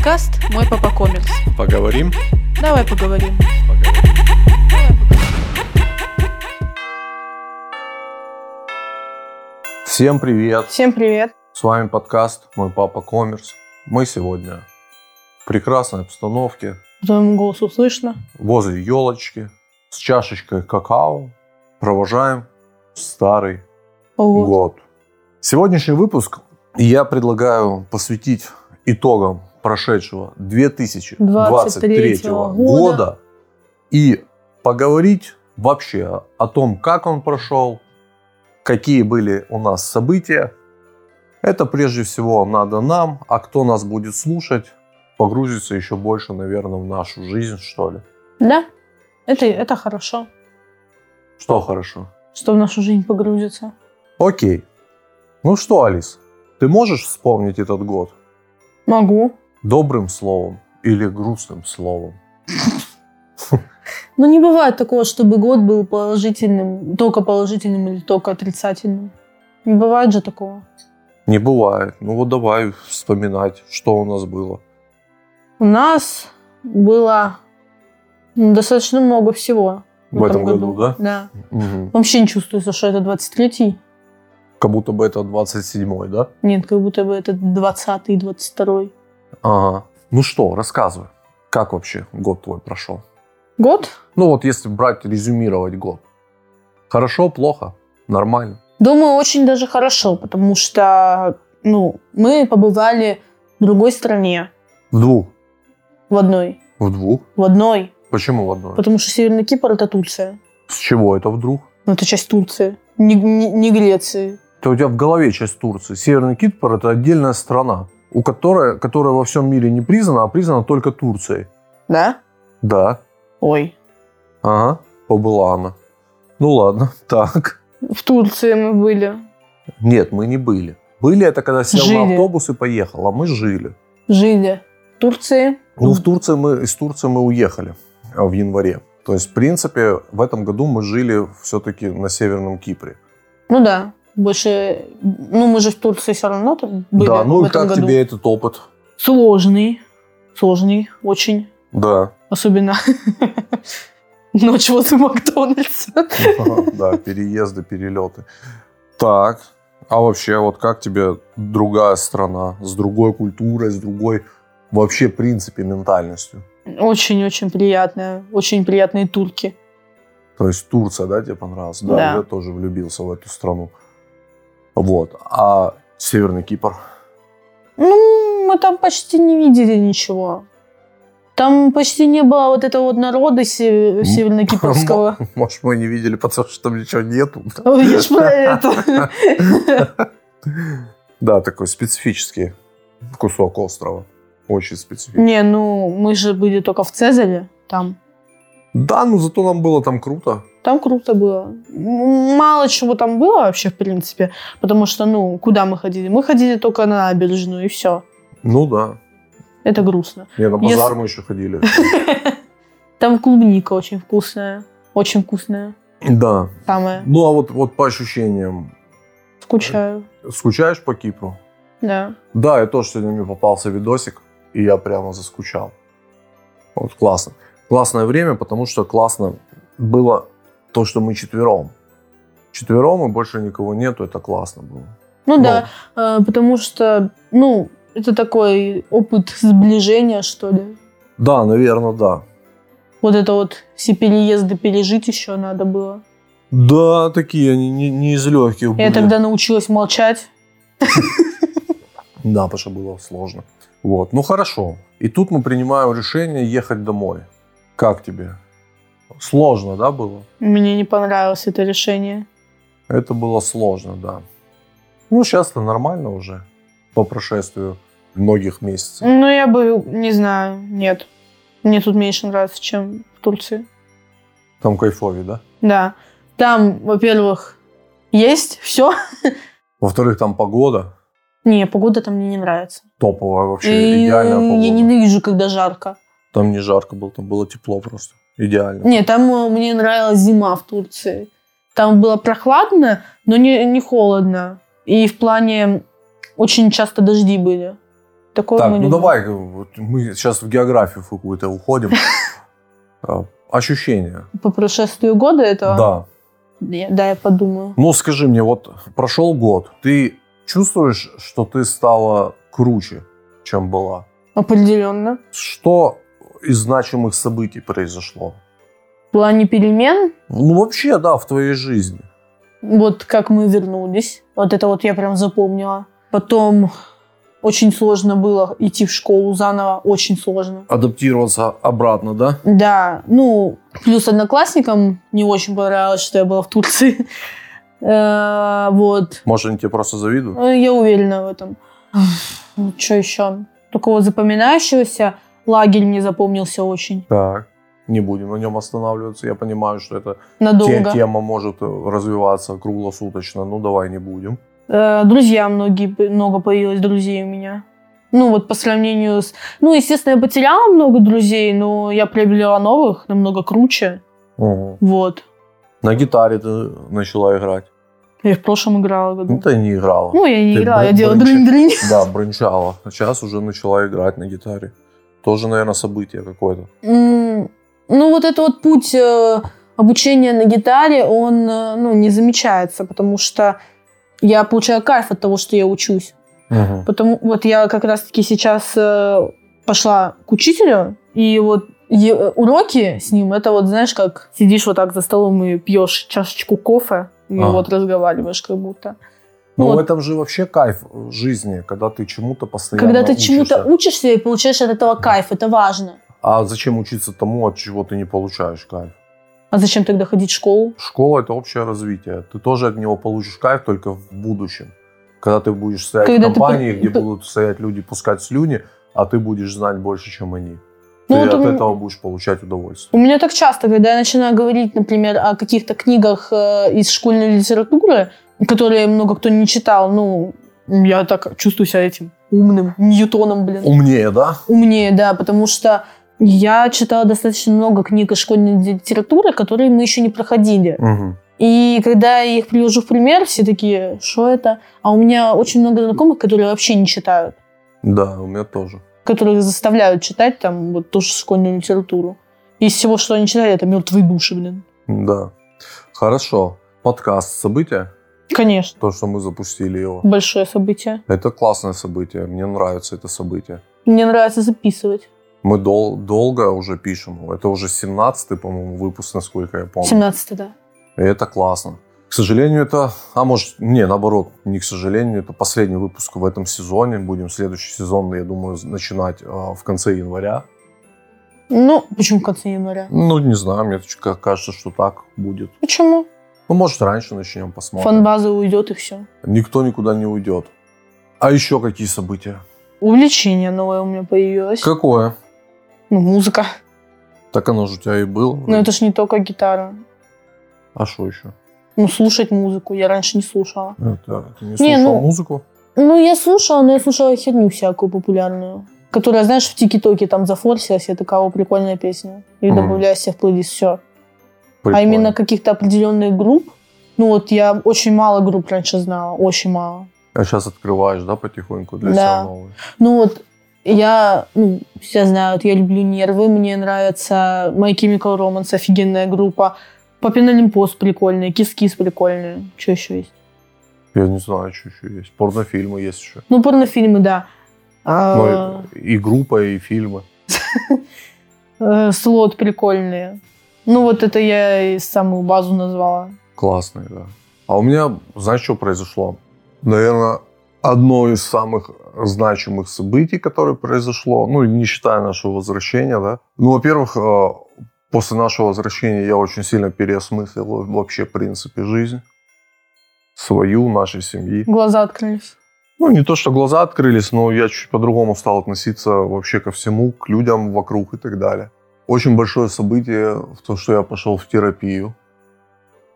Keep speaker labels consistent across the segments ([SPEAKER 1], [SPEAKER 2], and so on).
[SPEAKER 1] Подкаст «Мой папа комикс».
[SPEAKER 2] Поговорим?
[SPEAKER 1] Давай поговорим.
[SPEAKER 2] Поговорим. Всем привет!
[SPEAKER 1] Всем привет.
[SPEAKER 2] С вами подкаст «Мой папа коммерс». Мы сегодня в прекрасной обстановке,
[SPEAKER 1] По твоему голосу слышно.
[SPEAKER 2] возле елочки, с чашечкой какао, провожаем старый
[SPEAKER 1] Вот.
[SPEAKER 2] год. Сегодняшний выпуск я предлагаю посвятить итогам прошедшего 2023
[SPEAKER 1] года.
[SPEAKER 2] года и поговорить вообще о том, как он прошел, какие были у нас события. Это прежде всего надо нам, а кто нас будет слушать, погрузится еще больше, наверное, в нашу жизнь, что ли.
[SPEAKER 1] Да, это, это хорошо,
[SPEAKER 2] Что хорошо.
[SPEAKER 1] что в нашу жизнь погрузится.
[SPEAKER 2] Окей. Ну что, Алис, ты можешь вспомнить этот год?
[SPEAKER 1] Могу.
[SPEAKER 2] Добрым словом или грустным словом?
[SPEAKER 1] Но не бывает такого, чтобы год был положительным, только положительным или только отрицательным. Не бывает же такого.
[SPEAKER 2] Не бывает. Ну вот давай вспоминать, что у нас было.
[SPEAKER 1] У нас было ну, достаточно много всего.
[SPEAKER 2] В этом году, да?
[SPEAKER 1] Да.
[SPEAKER 2] Мгм.
[SPEAKER 1] Вообще не чувствуется, что это 23-й.
[SPEAKER 2] Как будто бы это 27-й, да?
[SPEAKER 1] Нет, как будто бы это 20-й, 22-й.
[SPEAKER 2] Ага. Ну что, рассказывай. Как вообще год твой прошел?
[SPEAKER 1] Год?
[SPEAKER 2] Ну вот если брать, резюмировать год. Хорошо, плохо, нормально.
[SPEAKER 1] Думаю, очень даже хорошо, потому что ну, мы побывали в другой стране.
[SPEAKER 2] В двух.
[SPEAKER 1] В одной.
[SPEAKER 2] В двух?
[SPEAKER 1] В одной.
[SPEAKER 2] Почему в одной?
[SPEAKER 1] Потому что Северный Кипр это Турция.
[SPEAKER 2] С чего это вдруг?
[SPEAKER 1] Ну, это часть Турции. Не, не- не Греции.
[SPEAKER 2] Это у тебя в голове часть Турции. Северный Кипр – это отдельная страна, у которой, которая во всем мире не признана, а признана только Турцией.
[SPEAKER 1] Да?
[SPEAKER 2] Да.
[SPEAKER 1] Ой.
[SPEAKER 2] Ага, побыла она. Ну ладно, так.
[SPEAKER 1] В Турции мы были.
[SPEAKER 2] Нет, мы не были. Были это когда сел
[SPEAKER 1] Жили.
[SPEAKER 2] на автобус и поехал, а мы жили.
[SPEAKER 1] Жили. В Турции.
[SPEAKER 2] Ну, в Турции мы, из Турции мы уехали а, в январе. То есть, в принципе, в этом году мы жили все-таки на Северном Кипре.
[SPEAKER 1] Ну да. Больше... Ну, мы же в Турции все равно там были
[SPEAKER 2] да, ну и как
[SPEAKER 1] году.
[SPEAKER 2] тебе этот опыт?
[SPEAKER 1] Сложный. Сложный. Очень.
[SPEAKER 2] Да,
[SPEAKER 1] Особенно ночь возле Макдональдса.
[SPEAKER 2] да, переезды, перелеты. Так, а вообще, вот как тебе другая страна, с другой культурой, с другой вообще, принципе, ментальностью?
[SPEAKER 1] Очень-очень приятная. Очень приятные турки.
[SPEAKER 2] То есть Турция, да, тебе понравилась? Да,
[SPEAKER 1] Да.
[SPEAKER 2] я тоже влюбился в эту страну. Вот. А Северный Кипр?
[SPEAKER 1] Ну, мы там почти не видели ничего. Там почти не было вот этого вот народа се- северно-кипрского.
[SPEAKER 2] Может, мы не видели, потому что там ничего нету.
[SPEAKER 1] Я ж про это.
[SPEAKER 2] Да, такой специфический кусок острова. Очень специфический.
[SPEAKER 1] Не, ну, мы же были только в Цезаре. Там.
[SPEAKER 2] Да, ну зато нам было там круто.
[SPEAKER 1] Там круто было. Мало чего там было вообще, в принципе. Потому что, ну, куда мы ходили? Мы ходили только на набережную, и все.
[SPEAKER 2] Ну да.
[SPEAKER 1] Это грустно.
[SPEAKER 2] Не, на
[SPEAKER 1] Если-
[SPEAKER 2] базар мы еще ходили.
[SPEAKER 1] Там клубника очень вкусная. Очень вкусная.
[SPEAKER 2] Да.
[SPEAKER 1] Самая.
[SPEAKER 2] Ну а вот, вот по ощущениям,
[SPEAKER 1] Скучаю.
[SPEAKER 2] скучаешь по Кипру?
[SPEAKER 1] Да.
[SPEAKER 2] Да, я тоже сегодня мне попался видосик, и я прямо заскучал. Вот классно. Классное время, потому что классно было то, что мы четвером. Четвером и больше никого нету, это классно было.
[SPEAKER 1] Ну да, э, потому что, ну, это такой опыт сближения, что ли.
[SPEAKER 2] Да, наверное, да.
[SPEAKER 1] Вот это вот все переезды пережить еще надо было.
[SPEAKER 2] Да, такие они не, не из легких были.
[SPEAKER 1] Я тогда научилась молчать.
[SPEAKER 2] Да, потому что было сложно. Вот, ну хорошо. И тут мы принимаем решение ехать домой. Как тебе? Сложно, да, было?
[SPEAKER 1] Мне не понравилось это решение.
[SPEAKER 2] Это было сложно, да. Ну, сейчас-то нормально уже по прошествию многих месяцев.
[SPEAKER 1] Ну, я бы, не знаю, нет. Мне тут меньше нравится, чем в Турции.
[SPEAKER 2] Там кайфовее, да?
[SPEAKER 1] Да. Там, во-первых, есть все.
[SPEAKER 2] Во-вторых, там погода
[SPEAKER 1] Не, погода там мне не нравится.
[SPEAKER 2] топовая вообще,
[SPEAKER 1] И
[SPEAKER 2] идеальная погода.
[SPEAKER 1] я ненавижу, когда жарко.
[SPEAKER 2] Там не жарко было, там было тепло просто. Идеально.
[SPEAKER 1] Не, там э, мне нравилась зима в Турции. Там было прохладно, но не, не холодно. И в плане очень часто дожди были. Такое
[SPEAKER 2] Так, ну
[SPEAKER 1] любим.
[SPEAKER 2] давай, вот мы сейчас в географию какую-то уходим. А, Ощущения.
[SPEAKER 1] По прошествию года этого?
[SPEAKER 2] Да.
[SPEAKER 1] Да, я подумаю.
[SPEAKER 2] Ну, скажи мне, вот прошел год, ты чувствуешь, что ты стала круче, чем была?
[SPEAKER 1] Определенно.
[SPEAKER 2] Что из значимых событий произошло?
[SPEAKER 1] В плане перемен,
[SPEAKER 2] Ну, вообще, да, в твоей жизни.
[SPEAKER 1] вот как мы вернулись, вот это вот я прям запомнила. Потом очень сложно было идти в школу заново, очень сложно.
[SPEAKER 2] Адаптироваться обратно, да?
[SPEAKER 1] Да, ну, плюс одноклассникам не очень понравилось, что я была в Турции. Э, Вот.
[SPEAKER 2] Может, они тебе просто завидуют?
[SPEAKER 1] Э, Я уверена в этом. Что еще? Такого запоминающегося лагерь мне запомнился очень
[SPEAKER 2] Так. Не будем на нем останавливаться. Я понимаю, что те-
[SPEAKER 1] надолго.
[SPEAKER 2] тема может э, развиваться круглосуточно. Ну, давай не будем.
[SPEAKER 1] Э, Друзья многие, много появилось друзей у меня. Ну, вот по сравнению с... Ну, естественно, я потеряла много друзей, но я приобрела новых, намного круче.
[SPEAKER 2] Ого.
[SPEAKER 1] Вот.
[SPEAKER 2] На гитаре ты начала играть.
[SPEAKER 1] Я в прошлом играла году.
[SPEAKER 2] Ну, ты не играла.
[SPEAKER 1] Ну, я не
[SPEAKER 2] Ты
[SPEAKER 1] играла, я
[SPEAKER 2] брын-
[SPEAKER 1] делала
[SPEAKER 2] брынчи-
[SPEAKER 1] дрынь-дрынь.
[SPEAKER 2] Да, бренчала. А Сейчас уже начала играть на гитаре. Тоже, наверное, событие какое-то.
[SPEAKER 1] М, Ну, вот этот вот путь э, обучения на гитаре, он э, ну, не замечается, потому что я получаю кайф от того, что я учусь. Потому вот я как раз-таки сейчас э, пошла к учителю, и вот э, уроки с ним, это вот, знаешь, как сидишь вот так за столом и пьешь чашечку кофе, и
[SPEAKER 2] Ага.
[SPEAKER 1] вот разговариваешь как будто.
[SPEAKER 2] Ну,
[SPEAKER 1] Вот.
[SPEAKER 2] в этом же вообще кайф жизни, когда ты чему-то постоянно
[SPEAKER 1] Когда ты чему-то
[SPEAKER 2] учишься.
[SPEAKER 1] и получаешь от этого кайф, это важно.
[SPEAKER 2] А зачем учиться тому, от чего ты не получаешь кайф?
[SPEAKER 1] А зачем тогда ходить в школу?
[SPEAKER 2] Школа – это общее развитие. Ты тоже от него получишь кайф только в будущем. Когда ты будешь стоять
[SPEAKER 1] Когда
[SPEAKER 2] в
[SPEAKER 1] ты
[SPEAKER 2] компании,
[SPEAKER 1] по-
[SPEAKER 2] где будут стоять люди, пускать слюни, а ты будешь знать больше, чем они.
[SPEAKER 1] Ну,
[SPEAKER 2] ты
[SPEAKER 1] вот
[SPEAKER 2] от
[SPEAKER 1] у
[SPEAKER 2] этого будешь получать удовольствие.
[SPEAKER 1] У меня так часто, когда я начинаю говорить, например, о каких-то книгах э, из школьной литературы, которые много кто не читал, ну, я так чувствую себя этим умным Ньютоном, блин.
[SPEAKER 2] Умнее, да?
[SPEAKER 1] Умнее, да, потому что я читала достаточно много книг из школьной литературы, которые мы еще не проходили.
[SPEAKER 2] Мгм.
[SPEAKER 1] И когда я их привожу в пример, все такие, что это? А у меня очень много знакомых, которые вообще не читают,
[SPEAKER 2] Да, у меня тоже.
[SPEAKER 1] которых заставляют читать там вот тоже школьную литературу. Из всего, что они читали, это мертвые души, блин.
[SPEAKER 2] Да. Хорошо. Подкаст «События»,
[SPEAKER 1] Конечно.
[SPEAKER 2] то, что мы запустили его.
[SPEAKER 1] Большое событие.
[SPEAKER 2] Это классное событие. Мне нравится это событие.
[SPEAKER 1] Мне нравится записывать.
[SPEAKER 2] Мы дол- долго уже пишем. Это уже 17-й, по-моему, выпуск, насколько я помню.
[SPEAKER 1] 17 да.
[SPEAKER 2] И это классно. К сожалению, это... А может, не, наоборот, не к сожалению, это последний выпуск в этом сезоне. Будем следующий сезон, я думаю, начинать а, в конце января.
[SPEAKER 1] Ну, почему в конце января?
[SPEAKER 2] Ну, не знаю, мне ка- кажется, что так будет.
[SPEAKER 1] Почему?
[SPEAKER 2] Ну, может, раньше начнем, посмотрим.
[SPEAKER 1] Фанбаза уйдет и все.
[SPEAKER 2] Никто никуда не уйдет. А еще какие события?
[SPEAKER 1] Увлечение новое у меня появилось.
[SPEAKER 2] Какое?
[SPEAKER 1] Ну, музыка.
[SPEAKER 2] Так оно же у тебя и было.
[SPEAKER 1] Но это ж не только гитара.
[SPEAKER 2] А что еще?
[SPEAKER 1] Ну, слушать музыку я раньше не слушала.
[SPEAKER 2] Это, ты не слушал
[SPEAKER 1] ну-
[SPEAKER 2] музыку?
[SPEAKER 1] Ну, я слушала, но я слушала херню всякую популярную. Которая, знаешь, в ТикТоке там зафорсилась, я такая, о, прикольная песня. И добавляю себе в плейлист, все. А
[SPEAKER 2] Прикольно.
[SPEAKER 1] именно каких-то определенных групп, ну вот я очень мало групп раньше знала, очень мало.
[SPEAKER 2] А сейчас открываешь, да, потихоньку для
[SPEAKER 1] Да.
[SPEAKER 2] себя новые?
[SPEAKER 1] Ну вот я, ну, все знают, я люблю Нервы, мне нравится My Chemical Romance, офигенная группа. Папин Олимпос прикольный, Кис-Кис прикольный. Что еще есть?
[SPEAKER 2] Я не знаю, что еще есть. Порнофильмы есть еще.
[SPEAKER 1] Ну, порнофильмы, да. А,
[SPEAKER 2] Ну, и, и группа, и фильмы.
[SPEAKER 1] э, Слот прикольные. Ну, вот это я и самую базу назвала.
[SPEAKER 2] Классные, да. А у меня, знаешь, что произошло? Наверное, одно из самых значимых событий, которое произошло, ну, не считая нашего возвращения, да. Ну, во-первых, э, после нашего возвращения я очень сильно переосмыслил вообще, принципе, жизнь. Свою, нашей семьи.
[SPEAKER 1] Глаза открылись.
[SPEAKER 2] Ну, не то, что глаза открылись, но я чуть по-другому стал относиться вообще ко всему, к людям вокруг и так далее. Очень большое событие в то, что я пошел в терапию.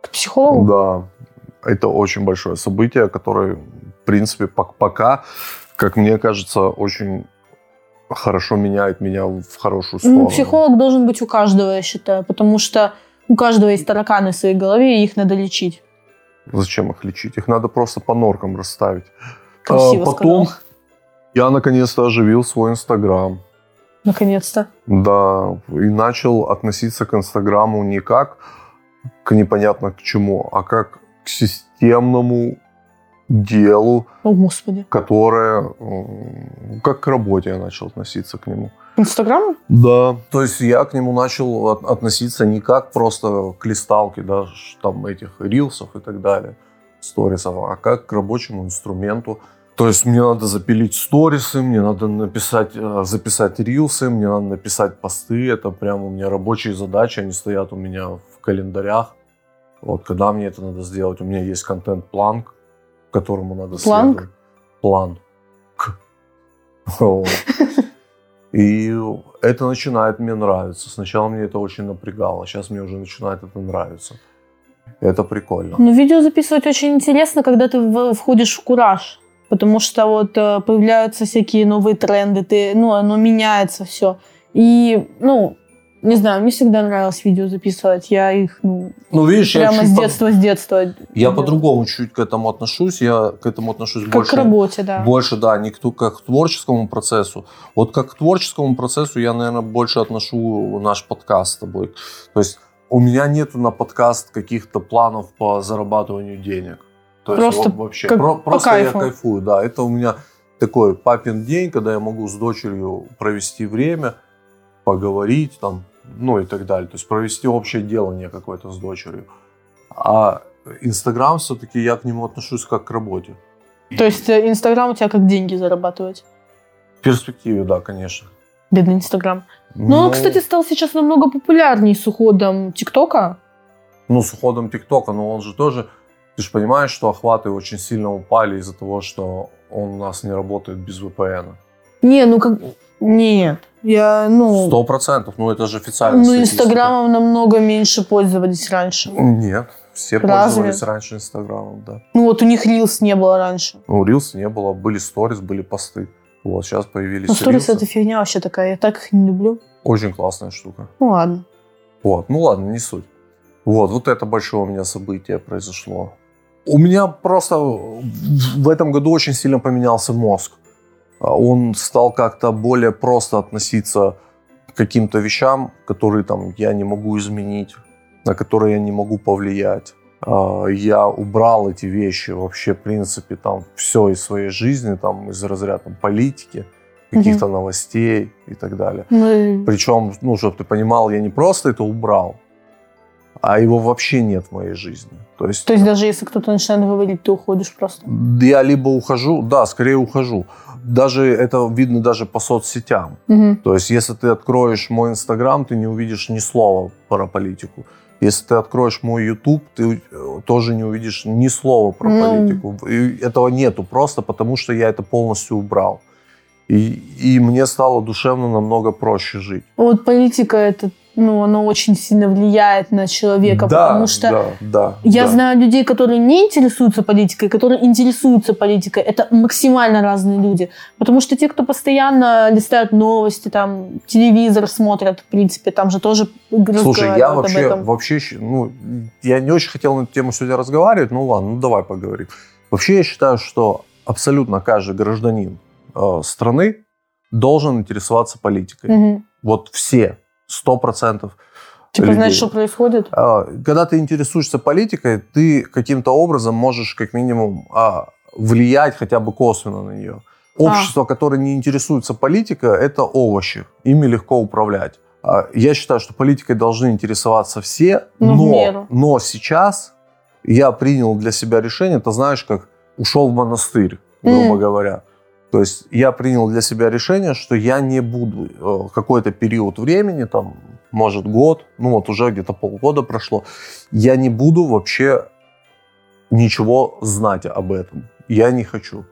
[SPEAKER 1] К психологу?
[SPEAKER 2] Да, это очень большое событие, которое, в принципе, пок- пока, как мне кажется, очень хорошо меняет меня в хорошую сторону.
[SPEAKER 1] Ну, психолог должен быть у каждого, я считаю, потому что у каждого есть тараканы в своей голове, и их надо лечить.
[SPEAKER 2] Зачем их лечить? Их надо просто по норкам расставить.
[SPEAKER 1] Красиво
[SPEAKER 2] А, потом,
[SPEAKER 1] сказал.
[SPEAKER 2] Я наконец-то оживил свой Инстаграм.
[SPEAKER 1] Наконец-то.
[SPEAKER 2] Да, и начал относиться к Инстаграму не как к непонятно к чему, а как к системному делу,
[SPEAKER 1] О, Господи.
[SPEAKER 2] которое как к работе я начал относиться к нему.
[SPEAKER 1] Инстаграм?
[SPEAKER 2] Да. То есть я к нему начал относиться не как просто к листалке, да, там этих рилсов и так далее, сторисов, а как к рабочему инструменту. То есть мне надо запилить сторисы, мне надо написать, э, записать рилсы, мне надо написать посты. Это прям у меня рабочие задачи, они стоят у меня в календарях. Вот когда мне это надо сделать, у меня есть контент-план, которому надо
[SPEAKER 1] Планк?
[SPEAKER 2] следовать. План. И это начинает мне нравиться. Сначала мне это очень напрягало, сейчас мне уже начинает это нравиться. Это прикольно.
[SPEAKER 1] Ну, видео записывать очень интересно, когда ты входишь в кураж. Потому что вот э, появляются всякие новые тренды, ты, ну, оно меняется все. И, ну, не знаю, мне всегда нравилось видео записывать. Я их, ну,
[SPEAKER 2] ну видишь,
[SPEAKER 1] прямо
[SPEAKER 2] я
[SPEAKER 1] с детства, по... с детства.
[SPEAKER 2] Я по-другому чуть к этому отношусь. Я к этому отношусь
[SPEAKER 1] как
[SPEAKER 2] больше.
[SPEAKER 1] к работе, да.
[SPEAKER 2] Больше, да, не к, как к творческому процессу. Вот как к творческому процессу я, наверное, больше отношу наш подкаст с тобой. То есть у меня нету на подкаст каких-то планов по зарабатыванию денег. То
[SPEAKER 1] просто
[SPEAKER 2] есть вообще
[SPEAKER 1] как
[SPEAKER 2] про,
[SPEAKER 1] по
[SPEAKER 2] просто
[SPEAKER 1] кайфу.
[SPEAKER 2] я кайфую, да. Это у меня такой папин день, когда я могу с дочерью провести время, поговорить там, ну и так далее. То есть провести общее делание какое-то с дочерью. А Инстаграм все-таки я к нему отношусь как к работе.
[SPEAKER 1] То есть э, Инстаграм у тебя как деньги зарабатывать?
[SPEAKER 2] В перспективе, да, конечно.
[SPEAKER 1] Бедный Инстаграм. Но ну, он, кстати, стал сейчас намного популярнее с уходом ТикТока.
[SPEAKER 2] Ну, с уходом ТикТока, но он же тоже... Ты же понимаешь, что охваты очень сильно упали из-за того, что он у нас не работает без VPN.
[SPEAKER 1] Не, ну как... Нет. Я, ну...
[SPEAKER 2] Сто процентов. Ну, это же официально.
[SPEAKER 1] Ну, Инстаграмом намного меньше пользовались раньше.
[SPEAKER 2] Нет. Все
[SPEAKER 1] Разве?
[SPEAKER 2] пользовались раньше Инстаграмом, да.
[SPEAKER 1] Ну, вот у них Рилс не было раньше.
[SPEAKER 2] Ну, Рилс не было. Были сторис, были посты. Вот, сейчас появились
[SPEAKER 1] Ну, сторис это фигня вообще такая. Я так их не люблю.
[SPEAKER 2] Очень классная штука.
[SPEAKER 1] Ну, ладно.
[SPEAKER 2] Вот, ну ладно, не суть. Вот, вот это большое у меня событие произошло. У меня просто в этом году очень сильно поменялся мозг. А он стал как-то более просто относиться к каким-то вещам, которые там я не могу изменить, на которые я не могу повлиять. А, я убрал эти вещи вообще, в принципе, там все из своей жизни, там из разряда там, политики, каких-то угу. новостей и так далее.
[SPEAKER 1] Ну,
[SPEAKER 2] Причем, ну, чтобы ты понимал, я не просто это убрал, а его вообще нет в моей жизни. То есть,
[SPEAKER 1] То есть даже если кто-то начинает говорить, ты уходишь просто?
[SPEAKER 2] Я либо ухожу, да, скорее ухожу. Даже это видно даже по соцсетям.
[SPEAKER 1] Угу.
[SPEAKER 2] То есть если ты откроешь мой Инстаграм, ты не увидишь ни слова про политику. Если ты откроешь мой YouTube, ты э, тоже не увидишь ни слова про
[SPEAKER 1] Ну.
[SPEAKER 2] политику. И этого нету просто потому, что я это полностью убрал. И, и мне стало душевно намного проще жить.
[SPEAKER 1] Вот политика это, ну, оно очень сильно влияет на человека,
[SPEAKER 2] да,
[SPEAKER 1] потому что
[SPEAKER 2] да, да,
[SPEAKER 1] я
[SPEAKER 2] да.
[SPEAKER 1] знаю людей, которые не интересуются политикой, которые интересуются политикой. Это максимально разные люди. Потому что те, кто постоянно листают новости, там, телевизор смотрят, в принципе, там же тоже
[SPEAKER 2] Слушай, я вообще,
[SPEAKER 1] этом.
[SPEAKER 2] вообще, ну, я не очень хотел на эту тему сегодня разговаривать, ну ладно, ну давай поговорим. Вообще я считаю, что абсолютно каждый гражданин э, страны должен интересоваться политикой.
[SPEAKER 1] Мгм.
[SPEAKER 2] Вот все, сто процентов.
[SPEAKER 1] Типа,
[SPEAKER 2] людей.
[SPEAKER 1] знаешь, что происходит?
[SPEAKER 2] А, Когда ты интересуешься политикой, ты каким-то образом можешь как минимум а, влиять хотя бы косвенно на нее. Общество, которое не интересуется политикой, это овощи. Ими легко управлять. А, Я считаю, что политикой должны интересоваться все,
[SPEAKER 1] Ну,
[SPEAKER 2] но, но сейчас я принял для себя решение, ты знаешь, как ушел в монастырь, грубо
[SPEAKER 1] Мгм.
[SPEAKER 2] говоря. То есть я принял для себя решение, что я не буду э, какой-то период времени, там, может год, ну вот уже где-то полгода прошло, я не буду вообще ничего знать об этом. Я не хочу.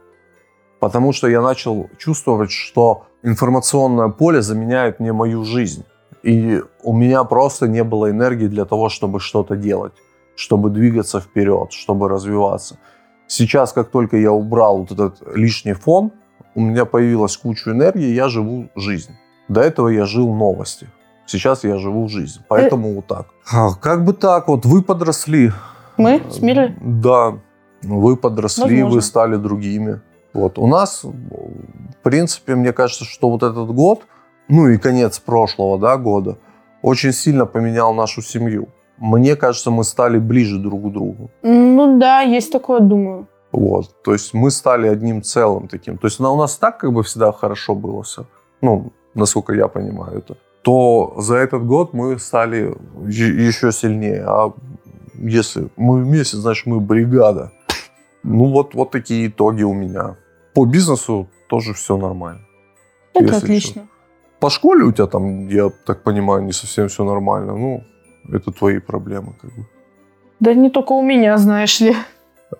[SPEAKER 2] Потому что я начал чувствовать, что информационное поле заменяет мне мою жизнь. И у меня просто не было энергии для того, чтобы что-то делать, чтобы двигаться вперед, чтобы развиваться. Сейчас, как только я убрал вот этот лишний фон, у меня появилась куча энергии, я живу жизнь. До этого я жил новости. Сейчас я живу жизнь. Поэтому вот так. А, Как бы так, вот вы подросли.
[SPEAKER 1] Мы с Мирой?
[SPEAKER 2] Да, вы подросли,
[SPEAKER 1] Возможно.
[SPEAKER 2] вы стали другими. Вот. У нас, в принципе, мне кажется, что вот этот год, ну и конец прошлого да, года, очень сильно поменял нашу семью. Мне кажется, мы стали ближе друг к другу.
[SPEAKER 1] Ну да, есть такое, думаю.
[SPEAKER 2] Вот. То есть мы стали одним целым таким. То есть у нас так как бы всегда хорошо было все. Ну, насколько я понимаю это. То за этот год мы стали еще сильнее. А если мы вместе, значит, мы бригада. Ну, вот, вот такие итоги у меня. По бизнесу тоже все нормально.
[SPEAKER 1] Это отлично. Что.
[SPEAKER 2] По школе у тебя там, я так понимаю, не совсем все нормально. Ну, это твои проблемы, как бы.
[SPEAKER 1] Да не только у меня, знаешь ли.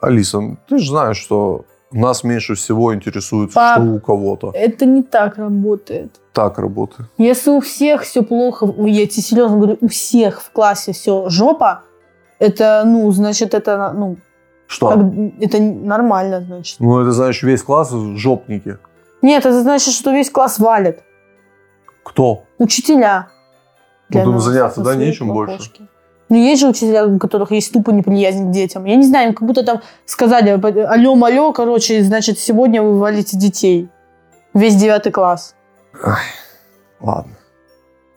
[SPEAKER 2] Алиса, ты же знаешь, что нас меньше всего интересует, Пап, что у кого-то.
[SPEAKER 1] Это не так работает.
[SPEAKER 2] Так работает.
[SPEAKER 1] Если у всех все плохо, я тебе серьезно говорю, у всех в классе все жопа, это, ну, значит, это, ну...
[SPEAKER 2] Что?
[SPEAKER 1] Как, это нормально, значит.
[SPEAKER 2] Ну, это значит, весь класс жопники.
[SPEAKER 1] Нет, это значит, что весь класс валит.
[SPEAKER 2] Кто?
[SPEAKER 1] Учителя.
[SPEAKER 2] Ну, заняться, да, нечем больше?
[SPEAKER 1] Ну, есть же учителя, у которых есть тупо неприязнь к детям. Я не знаю, как будто там сказали, алло, алло, короче, значит, сегодня вы валите детей. Весь девятый класс.
[SPEAKER 2] Ай, ладно.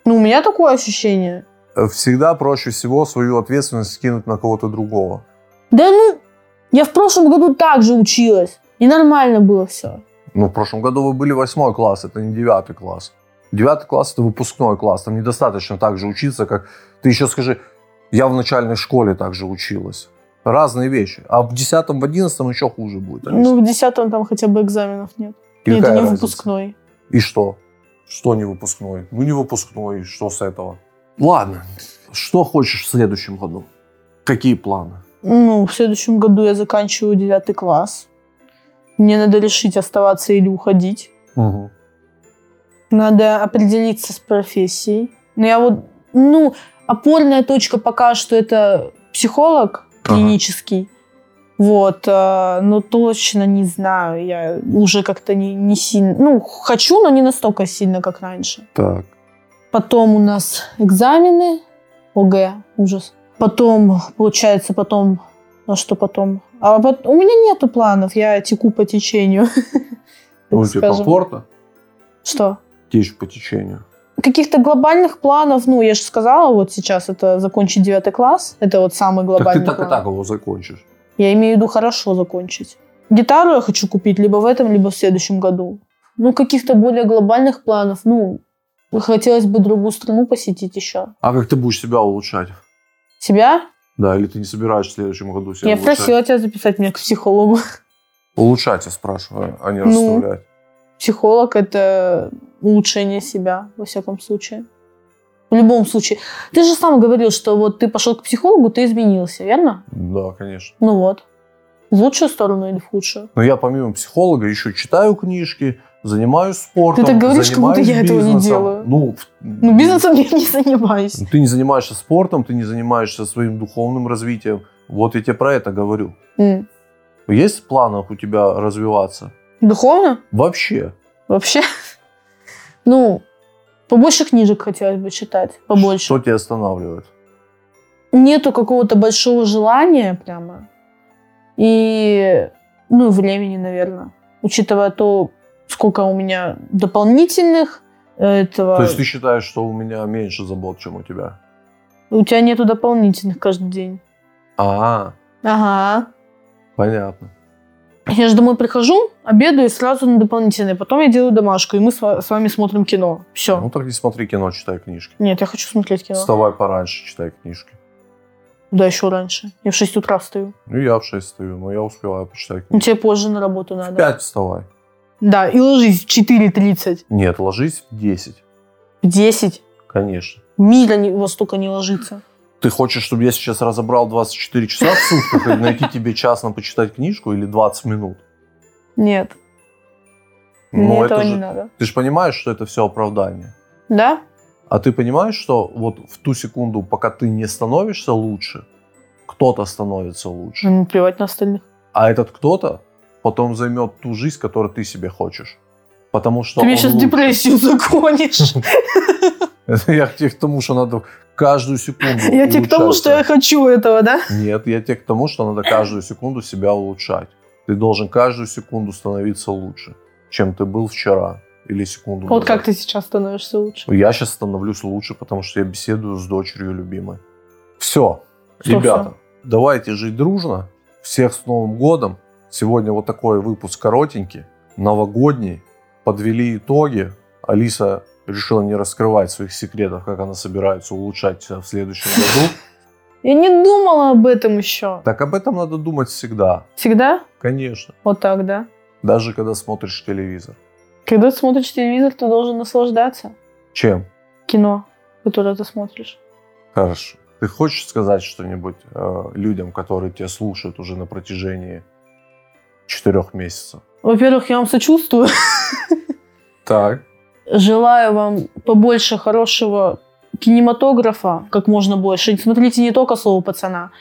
[SPEAKER 1] Ну, у меня такое ощущение.
[SPEAKER 2] Всегда проще всего свою ответственность скинуть на кого-то другого.
[SPEAKER 1] Да ну, я в прошлом году также училась. И нормально было все.
[SPEAKER 2] Ну, в прошлом году вы были восьмой класс, это не девятый класс. Девятый класс – это выпускной класс. Там недостаточно так же учиться, как... Ты еще скажи, я в начальной школе также училась. Разные вещи. А в десятом, в одиннадцатом еще хуже будет.
[SPEAKER 1] Алиса. Ну, в десятом там хотя бы экзаменов нет. И нет, это не разница? выпускной.
[SPEAKER 2] И что? Что не выпускной? Ну, не выпускной, что с этого? Ладно. Что хочешь в следующем году? Какие планы?
[SPEAKER 1] Ну, в следующем году я заканчиваю девятый класс. Мне надо решить, оставаться или уходить.
[SPEAKER 2] Угу.
[SPEAKER 1] Надо определиться с профессией. Но я вот, ну, опорная точка пока что это психолог клинический. Ага. Вот, э, но точно не знаю. Я уже как-то не, не сильно... Ну, хочу, но не настолько сильно, как раньше.
[SPEAKER 2] Так.
[SPEAKER 1] Потом у нас экзамены. ОГЭ, ужас. Потом, получается, потом... А что потом? А вот, у меня нету планов, я теку по течению.
[SPEAKER 2] Ну, тебе комфортно?
[SPEAKER 1] Что?
[SPEAKER 2] Течь по течению.
[SPEAKER 1] Каких-то глобальных планов, ну, я же сказала, вот сейчас это закончить девятый класс, это вот самый глобальный
[SPEAKER 2] Так ты так план. и так его закончишь.
[SPEAKER 1] Я имею в виду хорошо закончить. Гитару я хочу купить либо в этом, либо в следующем году. Ну, каких-то более глобальных планов, ну, хотелось бы другую страну посетить еще.
[SPEAKER 2] А как ты будешь себя улучшать?
[SPEAKER 1] Себя?
[SPEAKER 2] Да, или ты не собираешься в следующем году себя
[SPEAKER 1] Я
[SPEAKER 2] улучшать?
[SPEAKER 1] просила тебя записать меня к психологу.
[SPEAKER 2] Улучшать, я спрашиваю, а не ну, расставлять.
[SPEAKER 1] Психолог – это улучшение себя, во всяком случае. В любом случае. Ты же сам говорил, что вот ты пошел к психологу, ты изменился, верно?
[SPEAKER 2] Да, конечно.
[SPEAKER 1] Ну вот. В лучшую сторону или в худшую?
[SPEAKER 2] Но я помимо психолога еще читаю книжки, занимаюсь спортом.
[SPEAKER 1] Ты так говоришь, как будто я бизнесом. этого не делаю.
[SPEAKER 2] Ну,
[SPEAKER 1] ну, бизнесом я не занимаюсь.
[SPEAKER 2] Ты не занимаешься спортом, ты не занимаешься своим духовным развитием. Вот я тебе про это говорю.
[SPEAKER 1] Mm.
[SPEAKER 2] Есть в планах у тебя развиваться?
[SPEAKER 1] Духовно?
[SPEAKER 2] Вообще.
[SPEAKER 1] Вообще? Ну, побольше книжек хотелось бы читать, побольше.
[SPEAKER 2] Что тебя останавливает?
[SPEAKER 1] Нету какого-то большого желания прямо. И, ну, времени, наверное. Учитывая то, сколько у меня дополнительных этого...
[SPEAKER 2] То есть ты считаешь, что у меня меньше забот, чем у тебя?
[SPEAKER 1] У тебя нету дополнительных каждый день.
[SPEAKER 2] А,
[SPEAKER 1] Ага.
[SPEAKER 2] понятно.
[SPEAKER 1] Я же домой прихожу, обедаю и сразу на дополнительные. Потом я делаю домашку, и мы с вами смотрим кино. Все.
[SPEAKER 2] Ну так не смотри кино, читай книжки.
[SPEAKER 1] Нет, я хочу смотреть кино.
[SPEAKER 2] Вставай пораньше, читай книжки.
[SPEAKER 1] Да, еще раньше. Я в 6 утра встаю.
[SPEAKER 2] Ну, я в 6 встаю, но я успеваю почитать
[SPEAKER 1] книжки. Ну, тебе позже на работу надо.
[SPEAKER 2] В 5 вставай.
[SPEAKER 1] Да, и ложись в 4.30.
[SPEAKER 2] Нет, ложись в 10.
[SPEAKER 1] В 10?
[SPEAKER 2] Конечно.
[SPEAKER 1] Мира не, во столько не ложится.
[SPEAKER 2] Ты хочешь, чтобы я сейчас разобрал 24 часа в сутках и найти тебе час на почитать книжку или 20 минут?
[SPEAKER 1] Нет.
[SPEAKER 2] Но
[SPEAKER 1] Мне этого
[SPEAKER 2] же,
[SPEAKER 1] не надо.
[SPEAKER 2] Ты же понимаешь, что это все оправдание.
[SPEAKER 1] Да?
[SPEAKER 2] А ты понимаешь, что вот в ту секунду, пока ты не становишься лучше, кто-то становится лучше.
[SPEAKER 1] Ну, плевать на остальных.
[SPEAKER 2] А этот кто-то потом займет ту жизнь, которую ты себе хочешь. Потому что
[SPEAKER 1] Ты мне сейчас
[SPEAKER 2] лучше.
[SPEAKER 1] депрессию законишь.
[SPEAKER 2] Я тебе к тому, что надо каждую секунду
[SPEAKER 1] Я тебе к тому, что я хочу этого, да?
[SPEAKER 2] Нет, я тебе к тому, что надо каждую секунду себя улучшать. Ты должен каждую секунду становиться лучше, чем ты был вчера или секунду
[SPEAKER 1] Вот
[SPEAKER 2] назад.
[SPEAKER 1] как ты сейчас становишься лучше?
[SPEAKER 2] Я сейчас становлюсь лучше, потому что я беседую с дочерью любимой. Все,
[SPEAKER 1] Что
[SPEAKER 2] ребята, давайте жить дружно. Всех с Новым годом. Сегодня вот такой выпуск коротенький, новогодний. Подвели итоги. Алиса решила не раскрывать своих секретов, как она собирается улучшать себя в следующем году.
[SPEAKER 1] Я не думала об этом еще.
[SPEAKER 2] Так об этом надо думать всегда.
[SPEAKER 1] Всегда?
[SPEAKER 2] Конечно.
[SPEAKER 1] Вот так, да?
[SPEAKER 2] Даже когда смотришь телевизор.
[SPEAKER 1] Когда ты смотришь телевизор, ты должен наслаждаться
[SPEAKER 2] Чем?
[SPEAKER 1] кино, которое ты смотришь.
[SPEAKER 2] Хорошо. Ты хочешь сказать что-нибудь э, людям, которые тебя слушают уже на протяжении четырех месяцев?
[SPEAKER 1] Во-первых, я вам сочувствую.
[SPEAKER 2] Так.
[SPEAKER 1] Желаю вам побольше хорошего кинематографа, как можно больше. Смотрите не только «Слово пацана».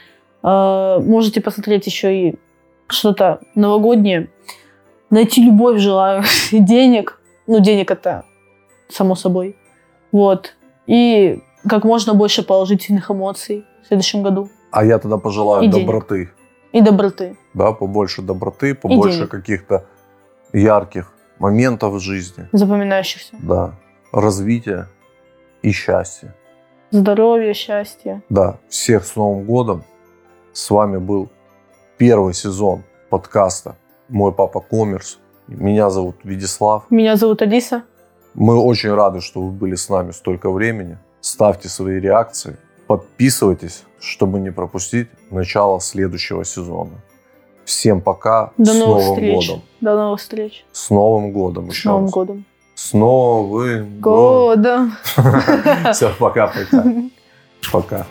[SPEAKER 1] Э, Можете посмотреть еще и что-то новогоднее. Найти любовь желаю. И денег. Ну, денег это само собой. Вот. И как можно больше положительных эмоций в следующем году.
[SPEAKER 2] А я тогда пожелаю
[SPEAKER 1] И денег.
[SPEAKER 2] доброты.
[SPEAKER 1] И доброты.
[SPEAKER 2] Да, побольше доброты, побольше
[SPEAKER 1] денег.
[SPEAKER 2] каких-то ярких моментов в жизни.
[SPEAKER 1] Запоминающихся.
[SPEAKER 2] Да. Развития и счастья.
[SPEAKER 1] Здоровья, счастья.
[SPEAKER 2] Да. Всех с Новым годом. С вами был первый сезон подкаста «Мой папа Коммерс». Меня зовут Вячеслав.
[SPEAKER 1] Меня зовут Алиса.
[SPEAKER 2] Мы очень рады, что вы были с нами столько времени. Ставьте свои реакции, подписывайтесь, чтобы не пропустить начало следующего сезона. Всем пока.
[SPEAKER 1] До
[SPEAKER 2] с
[SPEAKER 1] новых
[SPEAKER 2] Новым
[SPEAKER 1] встреч.
[SPEAKER 2] годом.
[SPEAKER 1] До новых встреч.
[SPEAKER 2] С Новым годом
[SPEAKER 1] С
[SPEAKER 2] еще
[SPEAKER 1] Новым
[SPEAKER 2] раз.
[SPEAKER 1] годом.
[SPEAKER 2] С Новым годом.
[SPEAKER 1] Года.
[SPEAKER 2] Все, пока-пока. Пока.